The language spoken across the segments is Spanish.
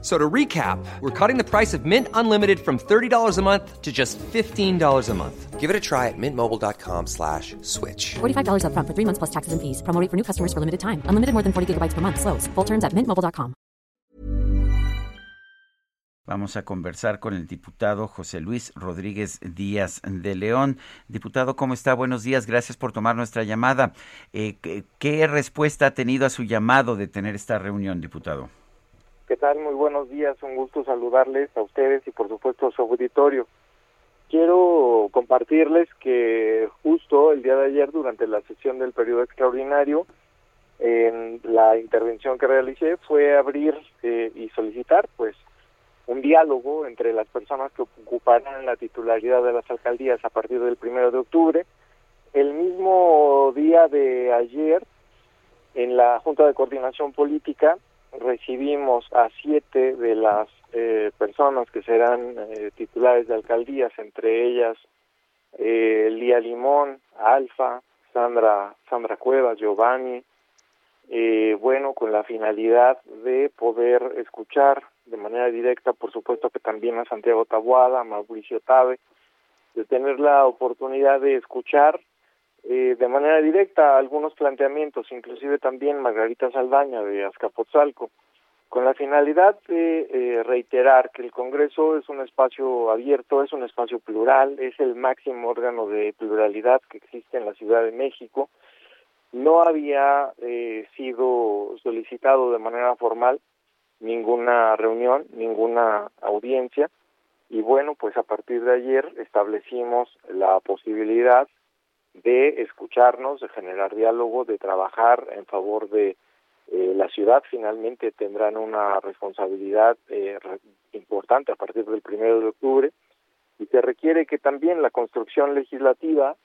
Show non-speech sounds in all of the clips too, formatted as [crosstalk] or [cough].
So to recap, we're cutting the price of Mint Unlimited from $30 a month to just $15 a month. Give it a try at mintmobile.com slash switch. $45 up front for three months plus taxes and fees. Promo rate for new customers for limited time. Unlimited more than 40 gigabytes per month. Slows. Full terms at mintmobile.com. Vamos a conversar con el diputado José Luis Rodríguez Díaz de León. Diputado, ¿cómo está? Buenos días. Gracias por tomar nuestra llamada. Eh, ¿qué, ¿Qué respuesta ha tenido a su llamado de tener esta reunión, diputado? ¿Qué tal? Muy buenos días, un gusto saludarles a ustedes y por supuesto a su auditorio. Quiero compartirles que justo el día de ayer, durante la sesión del periodo extraordinario, en la intervención que realicé fue abrir eh, y solicitar pues un diálogo entre las personas que ocuparán la titularidad de las alcaldías a partir del primero de octubre. El mismo día de ayer, en la Junta de Coordinación Política, recibimos a siete de las eh, personas que serán eh, titulares de alcaldías, entre ellas eh, Lía Limón, Alfa, Sandra, Sandra Cuevas, Giovanni, eh, bueno, con la finalidad de poder escuchar de manera directa, por supuesto que también a Santiago Tabuada, a Mauricio Tabe, de tener la oportunidad de escuchar eh, de manera directa algunos planteamientos, inclusive también Margarita Saldaña de Azcapotzalco, con la finalidad de eh, reiterar que el Congreso es un espacio abierto, es un espacio plural, es el máximo órgano de pluralidad que existe en la Ciudad de México. No había eh, sido solicitado de manera formal ninguna reunión, ninguna audiencia, y bueno, pues a partir de ayer establecimos la posibilidad de escucharnos, de generar diálogo, de trabajar en favor de eh, la ciudad. Finalmente tendrán una responsabilidad eh, importante a partir del primero de octubre y se requiere que también la construcción legislativa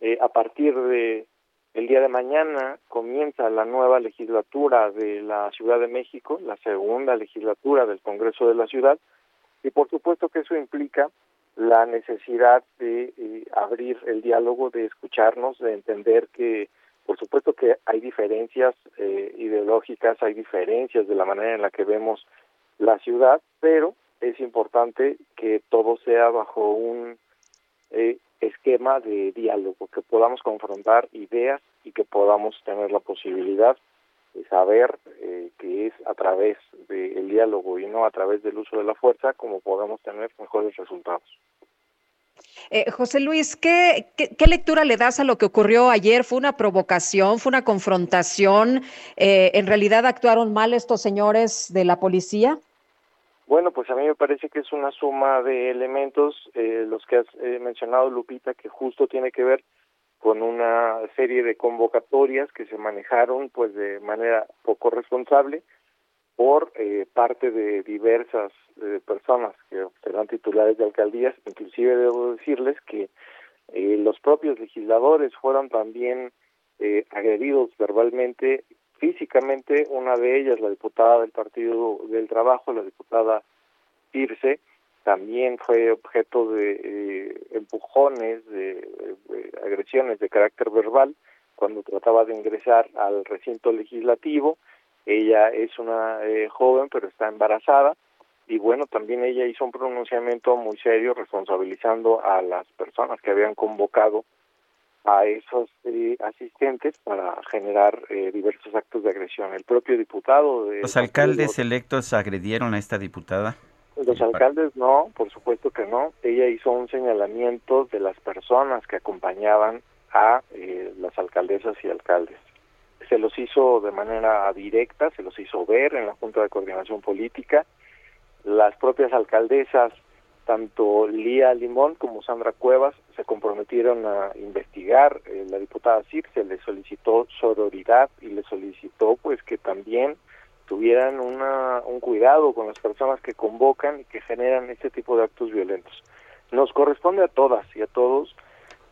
eh, a partir de el día de mañana comienza la nueva legislatura de la Ciudad de México, la segunda legislatura del Congreso de la Ciudad, y por supuesto que eso implica la necesidad de eh, abrir el diálogo, de escucharnos, de entender que, por supuesto que hay diferencias eh, ideológicas, hay diferencias de la manera en la que vemos la ciudad, pero es importante que todo sea bajo un eh, esquema de diálogo, que podamos confrontar ideas y que podamos tener la posibilidad saber eh, que es a través del diálogo y no a través del uso de la fuerza como podamos tener mejores resultados. Eh, José Luis, ¿qué, ¿qué, qué, lectura le das a lo que ocurrió ayer? ¿Fue una provocación? ¿Fue una confrontación? Eh, ¿En realidad actuaron mal estos señores de la policía? Bueno, pues a mí me parece que es una suma de elementos, eh, los que has eh, mencionado, Lupita, que justo tiene que ver con una serie de convocatorias que se manejaron pues de manera poco responsable por eh, parte de diversas eh, personas que serán titulares de alcaldías, inclusive debo decirles que eh, los propios legisladores fueron también eh, agredidos verbalmente, físicamente, una de ellas, la diputada del Partido del Trabajo, la diputada Pirce, también fue objeto de eh, empujones, de, de, agresiones de carácter verbal cuando trataba de ingresar al recinto legislativo. Ella es una eh, joven, pero está embarazada. Y bueno, también ella hizo un pronunciamiento muy serio responsabilizando a las personas que habían convocado a esos eh, asistentes para generar eh, diversos actos de agresión. El propio diputado... De ¿Los alcaldes electos agredieron a esta diputada? Los alcaldes no, por supuesto que no. Ella hizo un señalamiento de las personas que acompañaban a eh, las alcaldesas y alcaldes. Se los hizo de manera directa, se los hizo ver en la Junta de Coordinación Política. Las propias alcaldesas, tanto Lía Limón como Sandra Cuevas, se comprometieron a investigar. Eh, la diputada Circe le solicitó sororidad y le solicitó pues que también tuvieran una, un cuidado con las personas que convocan y que generan este tipo de actos violentos. Nos corresponde a todas y a todos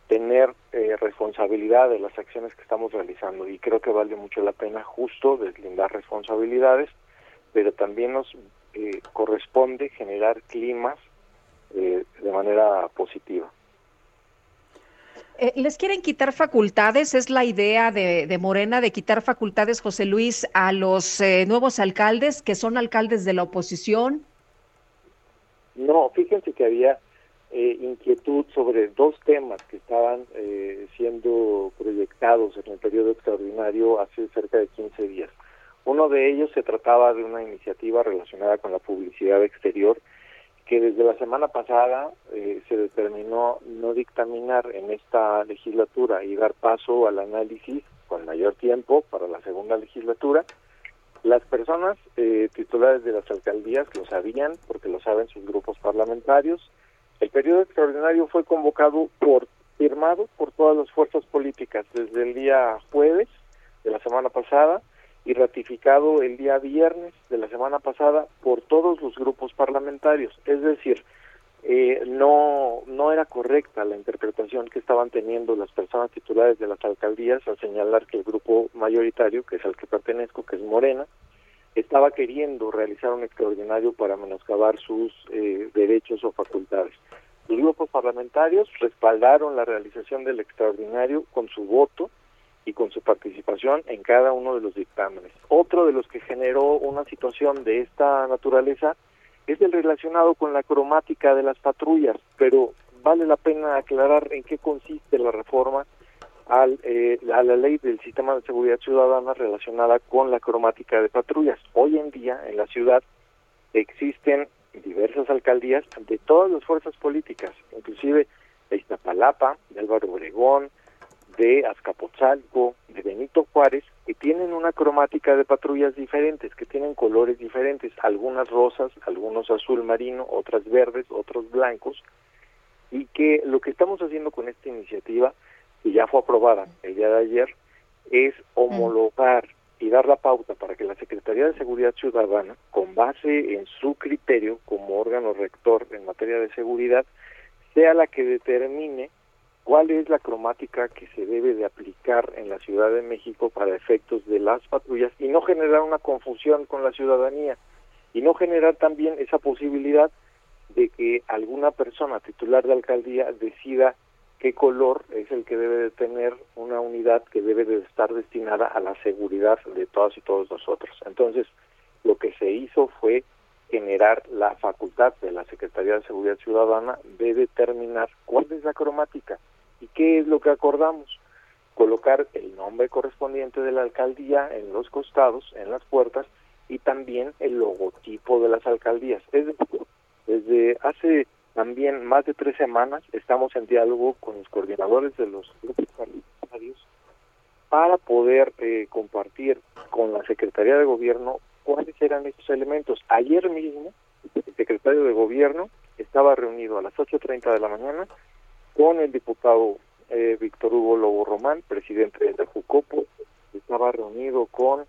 tener eh, responsabilidad de las acciones que estamos realizando y creo que vale mucho la pena justo deslindar responsabilidades pero también nos eh, corresponde generar climas eh, de manera positiva. Eh, ¿Les quieren quitar facultades? ¿Es la idea de, Morena de quitar facultades, José Luis, a los nuevos alcaldes que son alcaldes de la oposición? No, fíjense que había inquietud sobre dos temas que estaban siendo proyectados en el periodo extraordinario hace cerca de 15 días. Uno de ellos se trataba de una iniciativa relacionada con la publicidad exterior que desde la semana pasada eh, se determinó no dictaminar en esta legislatura y dar paso al análisis con mayor tiempo para la segunda legislatura. Las personas eh, titulares de las alcaldías lo sabían porque lo saben sus grupos parlamentarios. El periodo extraordinario fue convocado por firmado por todas las fuerzas políticas desde el día jueves de la semana pasada y ratificado el día viernes de la semana pasada por todos los grupos parlamentarios. Es decir, eh, no, no era correcta la interpretación que estaban teniendo las personas titulares de las alcaldías al señalar que el grupo mayoritario, que es al que pertenezco, que es Morena, estaba queriendo realizar un extraordinario para menoscabar sus eh, derechos o facultades. Los grupos parlamentarios respaldaron la realización del extraordinario con su voto y con su participación en cada uno de los dictámenes. Otro de los que generó una situación de esta naturaleza es el relacionado con la cromática de las patrullas, pero vale la pena aclarar en qué consiste la reforma al, eh, a la ley del sistema de seguridad ciudadana relacionada con la cromática de patrullas. Hoy en día en la ciudad existen diversas alcaldías de todas las fuerzas políticas, inclusive de Iztapalapa, de Álvaro Obregón, de Azcapotzalco, de Benito Juárez, que tienen una cromática de patrullas diferentes, que tienen colores diferentes, algunas rosas, algunos azul marino, otras verdes, otros blancos, y que lo que estamos haciendo con esta iniciativa, que ya fue aprobada el día de ayer, es homologar y dar la pauta para que la Secretaría de Seguridad Ciudadana, con base en su criterio como órgano rector en materia de seguridad, sea la que determine cuál es la cromática que se debe de aplicar en la Ciudad de México para efectos de las patrullas y no generar una confusión con la ciudadanía y no generar también esa posibilidad de que alguna persona titular de alcaldía decida qué color es el que debe de tener una unidad que debe de estar destinada a la seguridad de todas y todos nosotros. Entonces, lo que se hizo fue generar la facultad de la Secretaría de Seguridad Ciudadana de determinar cuál es la cromática ¿Y qué es lo que acordamos? Colocar el nombre correspondiente de la alcaldía en los costados, en las puertas, y también el logotipo de las alcaldías. Es decir, desde hace también más de tres semanas estamos en diálogo con los coordinadores de los grupos parlamentarios para poder eh, compartir con la Secretaría de Gobierno cuáles eran estos elementos. Ayer mismo el secretario de Gobierno estaba reunido a las 8.30 de la mañana con el diputado eh, Víctor Hugo Lobo Román, presidente de la Jucopo, estaba reunido con,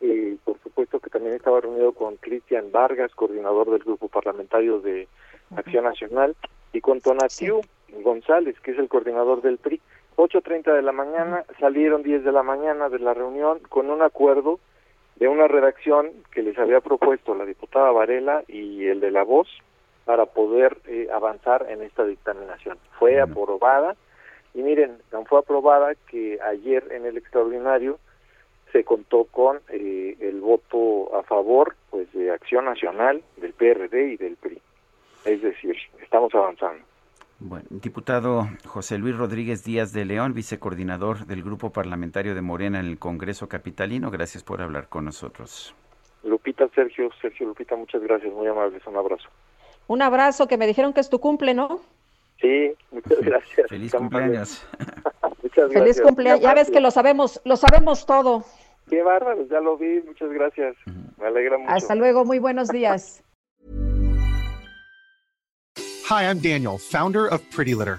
eh, por supuesto que también estaba reunido con Cristian Vargas, coordinador del grupo parlamentario de Acción Nacional, y con Tonatiu González, que es el coordinador del PRI. 8.30 de la mañana, salieron 10 de la mañana de la reunión con un acuerdo de una redacción que les había propuesto la diputada Varela y el de la Voz, para poder eh, avanzar en esta dictaminación. Fue aprobada y miren, fue aprobada que ayer en el extraordinario se contó con eh, el voto a favor pues de Acción Nacional, del PRD y del PRI. Es decir, estamos avanzando. Bueno, diputado José Luis Rodríguez Díaz de León, vicecoordinador del Grupo Parlamentario de Morena en el Congreso Capitalino, gracias por hablar con nosotros. Lupita, Sergio, Sergio Lupita, muchas gracias, muy amables, un abrazo. Un abrazo, que me dijeron que es tu cumple, ¿no? Sí, muchas gracias. Feliz cumpleaños. [laughs] muchas gracias. Feliz cumpleaños. Ya ves que lo sabemos, lo sabemos todo. Qué bárbaro, ya lo vi. Muchas gracias. Me alegra mucho. Hasta luego, muy buenos días. Hi, I'm Daniel, founder of Pretty Litter.